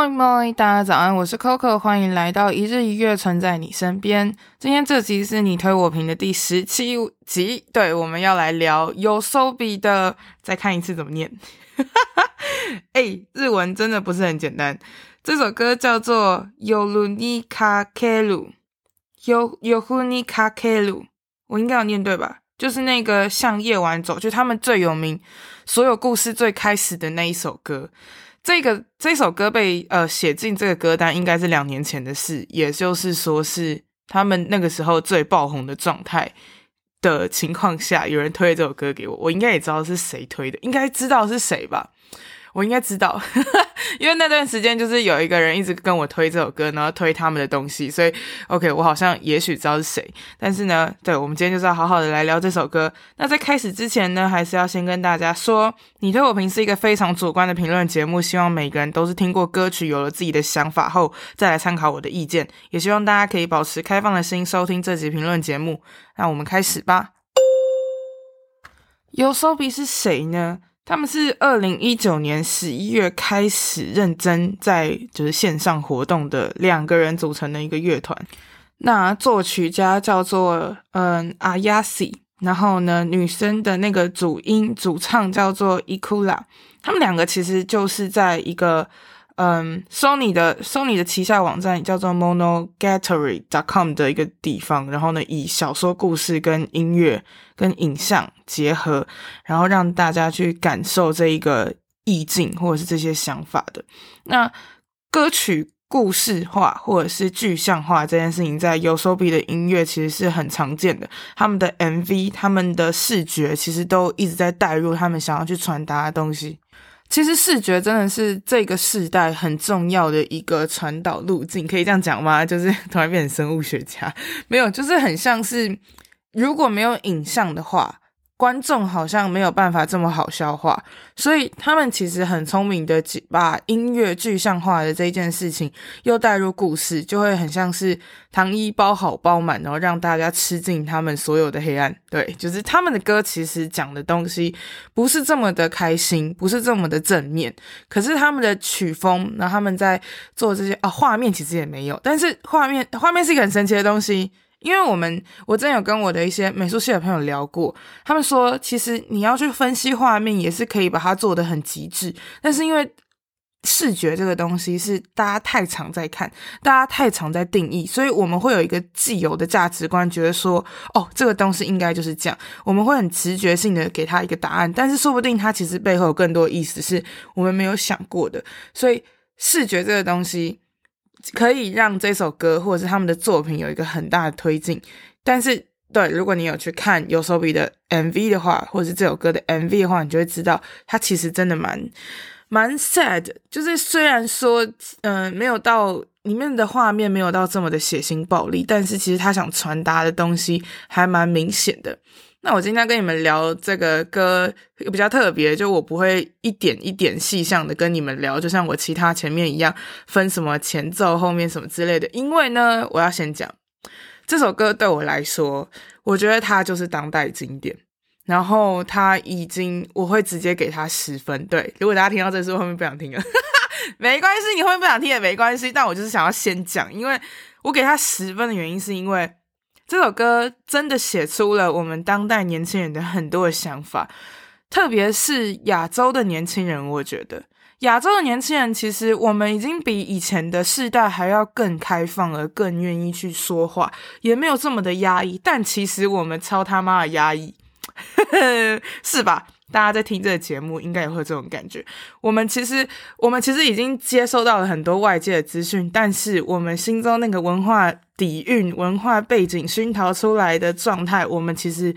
嗨，大家早安，我是 Coco，欢迎来到一日一月，存在你身边。今天这集是你推我评的第十七集，对，我们要来聊 YOASOBI 的，再看一次怎么念。哎、欸，日文真的不是很简单。这首歌叫做 Yoru ni Kakeru，Yoru ni Kakeru，我应该有念对吧？就是那个向夜晚走，就他们最有名，所有故事最开始的那一首歌。这个这首歌被呃写进这个歌单，应该是两年前的事，也就是说是他们那个时候最爆红的状态的情况下，有人推这首歌给我，我应该也知道是谁推的，应该知道是谁吧。我应该知道，因为那段时间就是有一个人一直跟我推这首歌，然后推他们的东西，所以 OK，我好像也许知道是谁。但是呢，对，我们今天就是要好好的来聊这首歌。那在开始之前呢，还是要先跟大家说，你推我评是一个非常主观的评论节目，希望每个人都是听过歌曲，有了自己的想法后再来参考我的意见。也希望大家可以保持开放的心收听这集评论节目。那我们开始吧。！Yosobi 是谁呢？他们是二零一九年十一月开始认真在就是线上活动的两个人组成的一个乐团。那作曲家叫做嗯 Ayase，然后呢，女生的那个主音主唱叫做伊库拉。他们两个其实就是在一个。嗯，Sony 的 Sony 的旗下网站叫做 Monogatari.com 的一个地方，然后呢，以小说故事跟音乐跟影像结合，然后让大家去感受这一个意境或者是这些想法的。那歌曲故事化或者是具象化这件事情，在 Yosobi 的音乐其实是很常见的。他们的 MV、他们的视觉其实都一直在带入他们想要去传达的东西。其实视觉真的是这个时代很重要的一个传导路径，可以这样讲吗？就是突然变成生物学家，没有，就是很像是如果没有影像的话。观众好像没有办法这么好消化，所以他们其实很聪明的把音乐具象化的这件事情又带入故事，就会很像是糖衣包好包满，然后让大家吃尽他们所有的黑暗。对，就是他们的歌其实讲的东西不是这么的开心，不是这么的正面，可是他们的曲风，然后他们在做这些啊，画面其实也没有，但是画面画面是一个很神奇的东西。因为我们，我真有跟我的一些美术系的朋友聊过，他们说，其实你要去分析画面，也是可以把它做得很极致。但是因为视觉这个东西是大家太常在看，大家太常在定义，所以我们会有一个既有的价值观，觉得说，哦，这个东西应该就是这样。我们会很直觉性的给他一个答案，但是说不定它其实背后有更多意思，是我们没有想过的。所以视觉这个东西。可以让这首歌或者是他们的作品有一个很大的推进，但是对，如果你有去看 YOASOBI 的 MV 的话，或者是这首歌的 MV 的话，你就会知道，它其实真的蛮蛮 sad。就是虽然说，嗯、呃，没有到里面的画面没有到这么的血腥暴力，但是其实他想传达的东西还蛮明显的。那我今天跟你们聊这个歌比较特别，就我不会一点一点细项的跟你们聊，就像我其他前面一样分什么前奏、后面什么之类的。因为呢，我要先讲这首歌对我来说，我觉得它就是当代经典。然后它已经，我会直接给它十分。对，如果大家听到这时候后面不想听了，没关系，你后面不想听也没关系。但我就是想要先讲，因为我给它十分的原因是因为。这首歌真的写出了我们当代年轻人的很多的想法，特别是亚洲的年轻人。我觉得亚洲的年轻人其实我们已经比以前的世代还要更开放，而更愿意去说话，也没有这么的压抑。但其实我们超他妈的压抑，是吧？大家在听这个节目，应该也会有这种感觉。我们其实，我们其实已经接收到了很多外界的资讯，但是我们心中那个文化底蕴、文化背景熏陶出来的状态，我们其实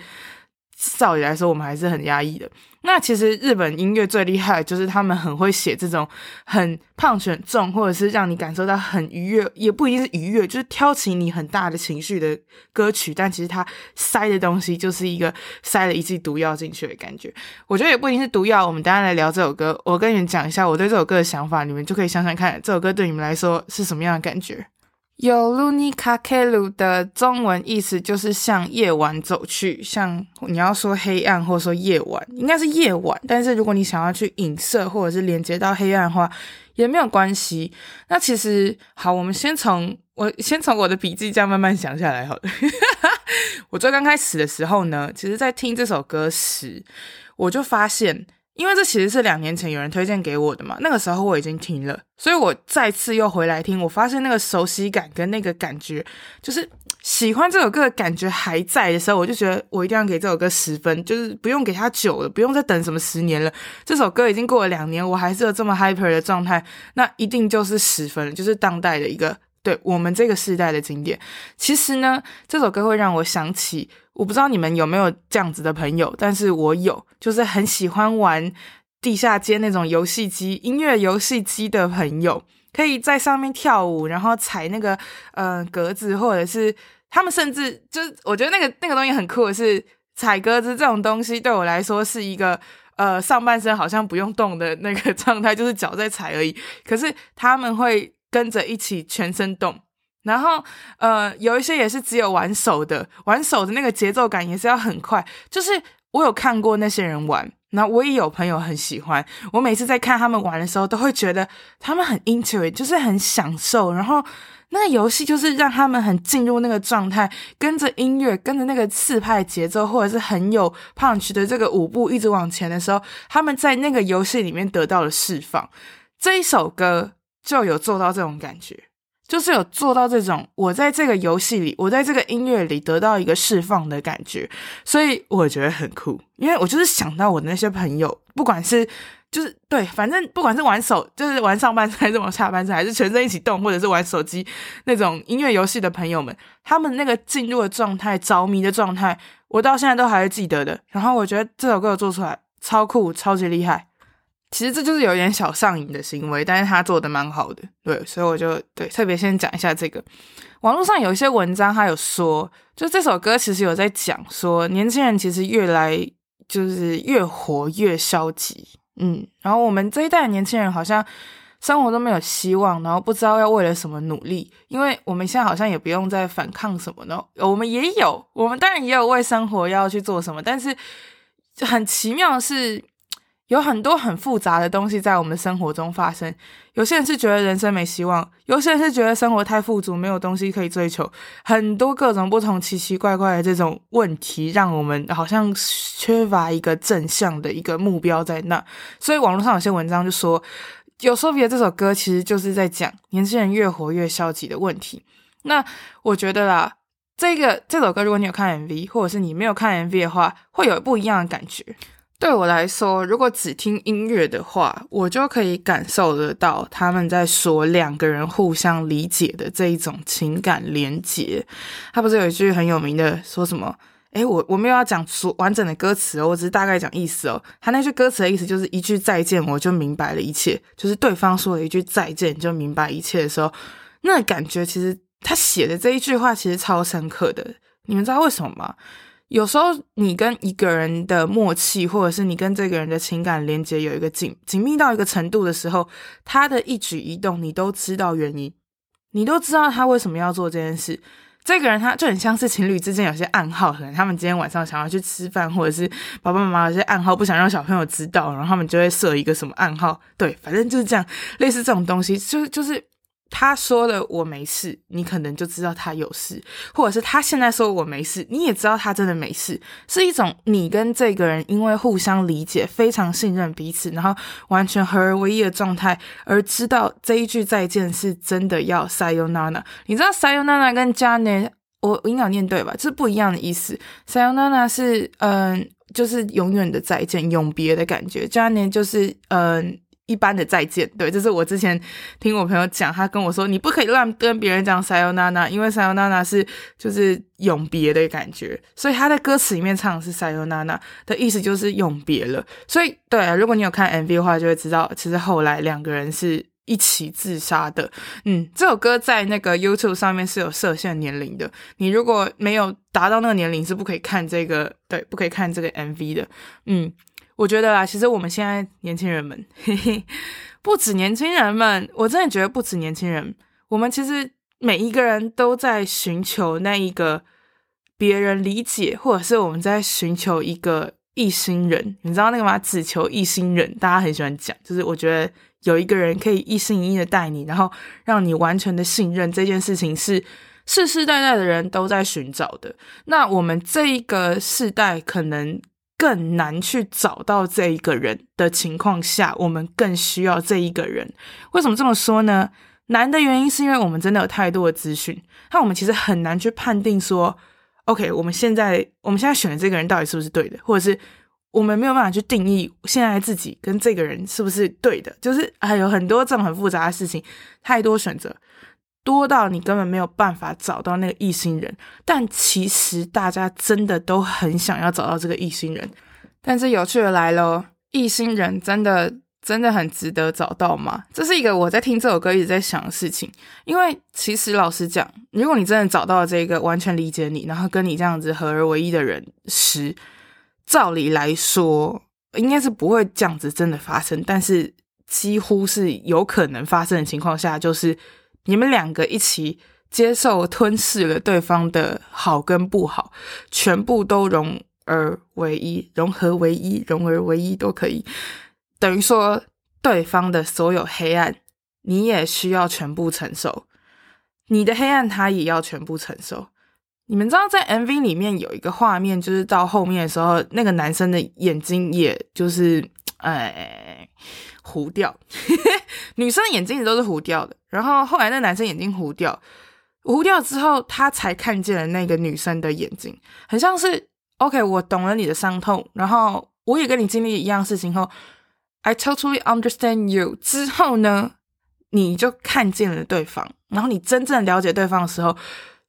照理来说，我们还是很压抑的。那其实日本音乐最厉害，就是他们很会写这种很 punch 很重，或者是让你感受到很愉悦，也不一定是愉悦，就是挑起你很大的情绪的歌曲。但其实它塞的东西就是一个塞了一剂毒药进去的感觉。我觉得也不一定是毒药。我们等下来聊这首歌，我跟你们讲一下我对这首歌的想法，你们就可以想想看，这首歌对你们来说是什么样的感觉。有路尼卡克鲁的中文意思就是向夜晚走去，像你要说黑暗或者说夜晚，应该是夜晚。但是如果你想要去影射或者是连接到黑暗的话，也没有关系。那其实好，我们先从我先从我的笔记这样慢慢想下来好了。我最刚开始的时候呢，其实在听这首歌时，我就发现。因为这其实是两年前有人推荐给我的嘛，那个时候我已经听了，所以我再次又回来听，我发现那个熟悉感跟那个感觉，就是喜欢这首歌的感觉还在的时候，我就觉得我一定要给这首歌十分，就是不用给它九了，不用再等什么十年了，这首歌已经过了两年，我还是有这么 hyper 的状态，那一定就是十分，就是当代的一个。对我们这个世代的经典，其实呢，这首歌会让我想起，我不知道你们有没有这样子的朋友，但是我有，就是很喜欢玩地下街那种游戏机、音乐游戏机的朋友，可以在上面跳舞，然后踩那个呃格子，或者是他们甚至就是，我觉得那个那个东西很酷的是踩格子这种东西，对我来说是一个呃上半身好像不用动的那个 状态，就是脚在踩而已，可是他们会。跟着一起全身动，然后呃，有一些也是只有玩手的，玩手的那个节奏感也是要很快。就是我有看过那些人玩，那我也有朋友很喜欢。我每次在看他们玩的时候，都会觉得他们很 into it，就是很享受。然后那个游戏就是让他们很进入那个状态，跟着音乐，跟着那个四拍节奏，或者是很有 punch 的这个舞步一直往前的时候，他们在那个游戏里面得到了释放。这一首歌。就有做到这种感觉，就是有做到这种我在这个游戏里，我在这个音乐里得到一个释放的感觉，所以我觉得很酷。因为我就是想到我的那些朋友，不管是就是对，反正不管是玩手，就是玩上半身还是玩下半身，还是全身一起动，或者是玩手机那种音乐游戏的朋友们，他们那个进入的状态、着迷的状态，我到现在都还是记得的。然后我觉得这首歌做出来超酷、超级厉害。其实这就是有点小上瘾的行为，但是他做的蛮好的，对，所以我就对特别先讲一下这个。网络上有一些文章，他有说，就这首歌其实有在讲说，年轻人其实越来就是越活越消极，嗯，然后我们这一代年轻人好像生活都没有希望，然后不知道要为了什么努力，因为我们现在好像也不用再反抗什么呢，我们也有，我们当然也有为生活要去做什么，但是很奇妙的是。有很多很复杂的东西在我们生活中发生。有些人是觉得人生没希望，有些人是觉得生活太富足，没有东西可以追求。很多各种不同奇奇怪怪的这种问题，让我们好像缺乏一个正向的一个目标在那。所以网络上有些文章就说，有 Sophie 这首歌其实就是在讲年轻人越活越消极的问题。那我觉得啦，这个这首歌如果你有看 MV，或者是你没有看 MV 的话，会有不一样的感觉。对我来说，如果只听音乐的话，我就可以感受得到他们在说两个人互相理解的这一种情感连结。他不是有一句很有名的说什么？诶，我我没有要讲说完整的歌词哦，我只是大概讲意思哦。他那句歌词的意思就是一句再见，我就明白了一切。就是对方说了一句再见，就明白一切的时候，那感觉其实他写的这一句话其实超深刻的。你们知道为什么吗？有时候你跟一个人的默契，或者是你跟这个人的情感连接有一个紧紧密到一个程度的时候，他的一举一动你都知道原因，你都知道他为什么要做这件事。这个人他就很像是情侣之间有些暗号，可能他们今天晚上想要去吃饭，或者是爸爸妈妈有些暗号不想让小朋友知道，然后他们就会设一个什么暗号。对，反正就是这样，类似这种东西，就就是。他说了我没事，你可能就知道他有事，或者是他现在说我没事，你也知道他真的没事，是一种你跟这个人因为互相理解、非常信任彼此，然后完全合而为一的状态，而知道这一句再见是真的要 sayonara。你知道 sayonara 跟 jane 我应该念对吧？这是不一样的意思。sayonara 是嗯，就是永远的再见、永别的感觉；jane 就是嗯。一般的再见。对，这是我之前听我朋友讲，他跟我说，你不可以乱跟别人讲 Sayonara，因为 Sayonara 是就是永别的感觉，所以他在歌词里面唱的是 Sayonara 的意思就是永别了。所以对啊，如果你有看 MV 的话，就会知道其实后来两个人是。一起自杀的，嗯，这首歌在那个 YouTube 上面是有设限年龄的，你如果没有达到那个年龄是不可以看这个，对，不可以看这个 MV 的，嗯，我觉得啊，其实我们现在年轻人们，嘿嘿，不止年轻人们，我真的觉得不止年轻人，我们其实每一个人都在寻求那一个别人理解，或者是我们在寻求一个一心人，你知道那个吗？只求一心人，大家很喜欢讲，就是我觉得。有一个人可以一心一意的带你，然后让你完全的信任，这件事情是世世代代的人都在寻找的。那我们这一个世代可能更难去找到这一个人的情况下，我们更需要这一个人。为什么这么说呢？难的原因是因为我们真的有太多的资讯，那我们其实很难去判定说，OK，我们现在我们现在选的这个人到底是不是对的，或者是。我们没有办法去定义现在自己跟这个人是不是对的，就是还有很多这种很复杂的事情，太多选择，多到你根本没有办法找到那个异心人。但其实大家真的都很想要找到这个异心人，但是有趣的来了，异心人真的真的很值得找到吗？这是一个我在听这首歌一直在想的事情。因为其实老实讲，如果你真的找到了这个完全理解你，然后跟你这样子合而为一的人时，照理来说，应该是不会这样子真的发生，但是几乎是有可能发生的情况下，就是你们两个一起接受吞噬了对方的好跟不好，全部都融而为一，融合为一，融而为一都可以，等于说对方的所有黑暗，你也需要全部承受，你的黑暗他也要全部承受。你们知道，在 MV 里面有一个画面，就是到后面的时候，那个男生的眼睛也就是，哎，糊掉，女生眼睛也都是糊掉的。然后后来那男生眼睛糊掉，糊掉之后，他才看见了那个女生的眼睛，很像是 OK，我懂了你的伤痛，然后我也跟你经历一样事情后，I totally understand you。之后呢，你就看见了对方，然后你真正了解对方的时候。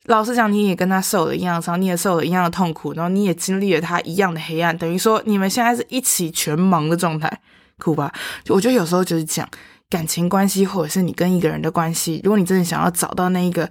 老实讲，你也跟他受了一样的伤，你也受了一样的痛苦，然后你也经历了他一样的黑暗，等于说你们现在是一起全盲的状态，酷吧？我觉得有时候就是这样感情关系，或者是你跟一个人的关系，如果你真的想要找到那一个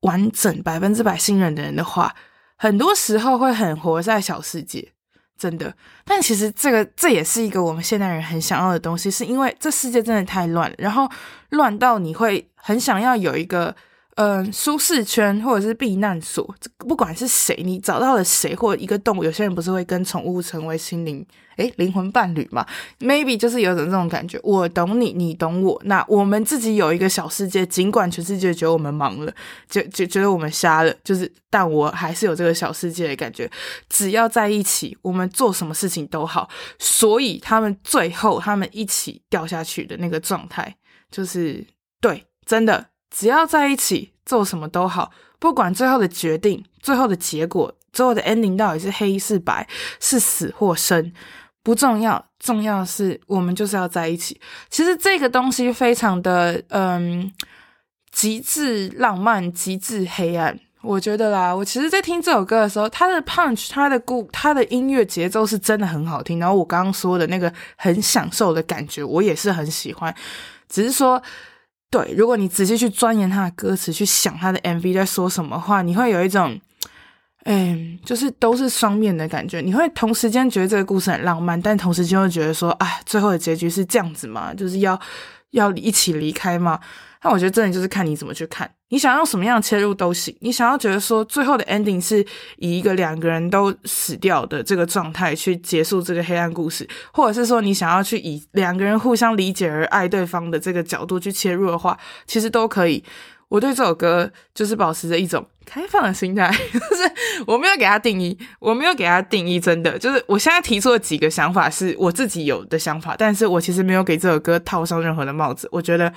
完整百分之百信任的人的话，很多时候会很活在小世界，真的。但其实这个这也是一个我们现代人很想要的东西，是因为这世界真的太乱了，然后乱到你会很想要有一个。嗯、舒适圈或者是避难所，不管是谁，你找到了谁或者一个动物，有些人不是会跟宠物成为心灵诶灵魂伴侣嘛？Maybe 就是有种这种感觉，我懂你，你懂我，那我们自己有一个小世界，尽管全世界觉得我们忙了，就就觉得我们瞎了，就是，但我还是有这个小世界的感觉。只要在一起，我们做什么事情都好。所以他们最后他们一起掉下去的那个状态，就是对，真的。只要在一起做什么都好，不管最后的决定、最后的结果、最后的 ending 到底是黑是白、是死或生，不重要，重要的是我们就是要在一起。其实这个东西非常的嗯，极致浪漫、极致黑暗。我觉得啦，我其实，在听这首歌的时候，它的 punch、它的鼓、它的音乐节奏是真的很好听。然后我刚刚说的那个很享受的感觉，我也是很喜欢，只是说。对，如果你仔细去钻研他的歌词，去想他的 MV 在说什么话，你会有一种，嗯，就是都是双面的感觉。你会同时间觉得这个故事很浪漫，但同时间又觉得说，哎，最后的结局是这样子嘛？就是要要一起离开嘛？那我觉得真的就是看你怎么去看，你想要什么样切入都行。你想要觉得说最后的 ending 是以一个两个人都死掉的这个状态去结束这个黑暗故事，或者是说你想要去以两个人互相理解而爱对方的这个角度去切入的话，其实都可以。我对这首歌就是保持着一种开放的心态，就是我没有给他定义，我没有给他定义，真的就是我现在提出的几个想法是我自己有的想法，但是我其实没有给这首歌套上任何的帽子，我觉得。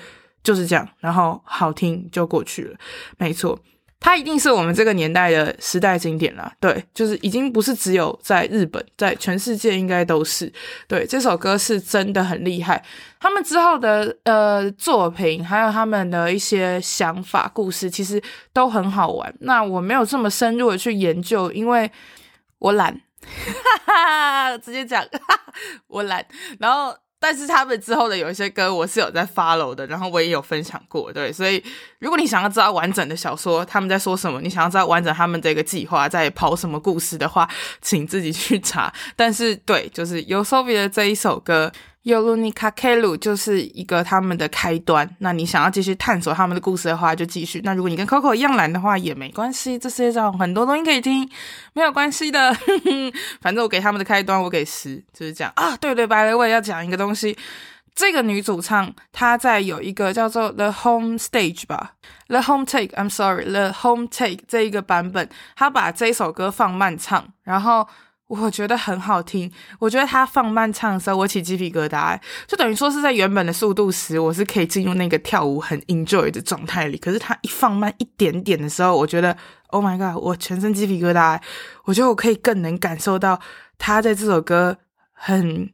就是这样，然后好听就过去了，没错。它一定是我们这个年代的时代经典了，对，就是已经不是只有在日本，在全世界应该都是。对，这首歌是真的很厉害。他们之后的呃作品，还有他们的一些想法、故事，其实都很好玩。那我没有这么深入的去研究，因为我懒，哈哈，直接讲，我懒，然后。但是他们之后的有一些歌我是有在 follow 的，然后我也有分享过，对，所以如果你想要知道完整的小说他们在说什么，你想要知道完整他们这个计划在跑什么故事的话，请自己去查。但是对，就是 YOSOBI 的这一首歌。夜に駆ける就是一个他们的开端。那你想要继续探索他们的故事的话，就继续。那如果你跟 Coco 一样懒的话，也没关系。这世界上很多东西可以听，没有关系的。反正我给他们的开端，我给十，就是这样啊。对对，白了，我也要讲一个东西。这个女主唱她在有一个叫做 The Home Stage 吧，The Home Take，I'm sorry，The Home Take 这一个版本，她把这首歌放慢唱，然后。 我觉得很好听，我觉得他放慢唱的时候，我起鸡皮疙瘩，就等于说是在原本的速度时，我是可以进入那个跳舞很 enjoy 的状态里。可是他一放慢一点点的时候，我觉得 Oh my god，我全身鸡皮疙瘩。我觉得我可以更能感受到他在这首歌很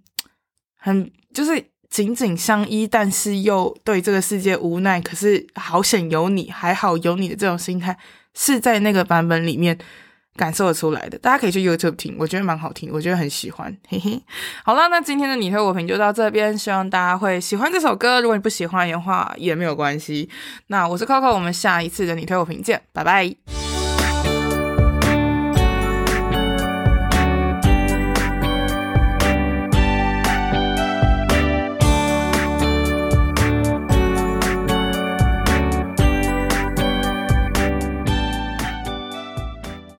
很就是紧紧相依，但是又对这个世界无奈。可是好险有你，还好有你的这种心态，是在那个版本里面。感受得出来的，大家可以去 YouTube 听，我觉得蛮好听，我觉得很喜欢，嘿嘿。好了，那今天的你推我评就到这边，希望大家会喜欢这首歌。如果你不喜欢的话，也没有关系。那我是 Coco，我们下一次的你推我评见，拜拜。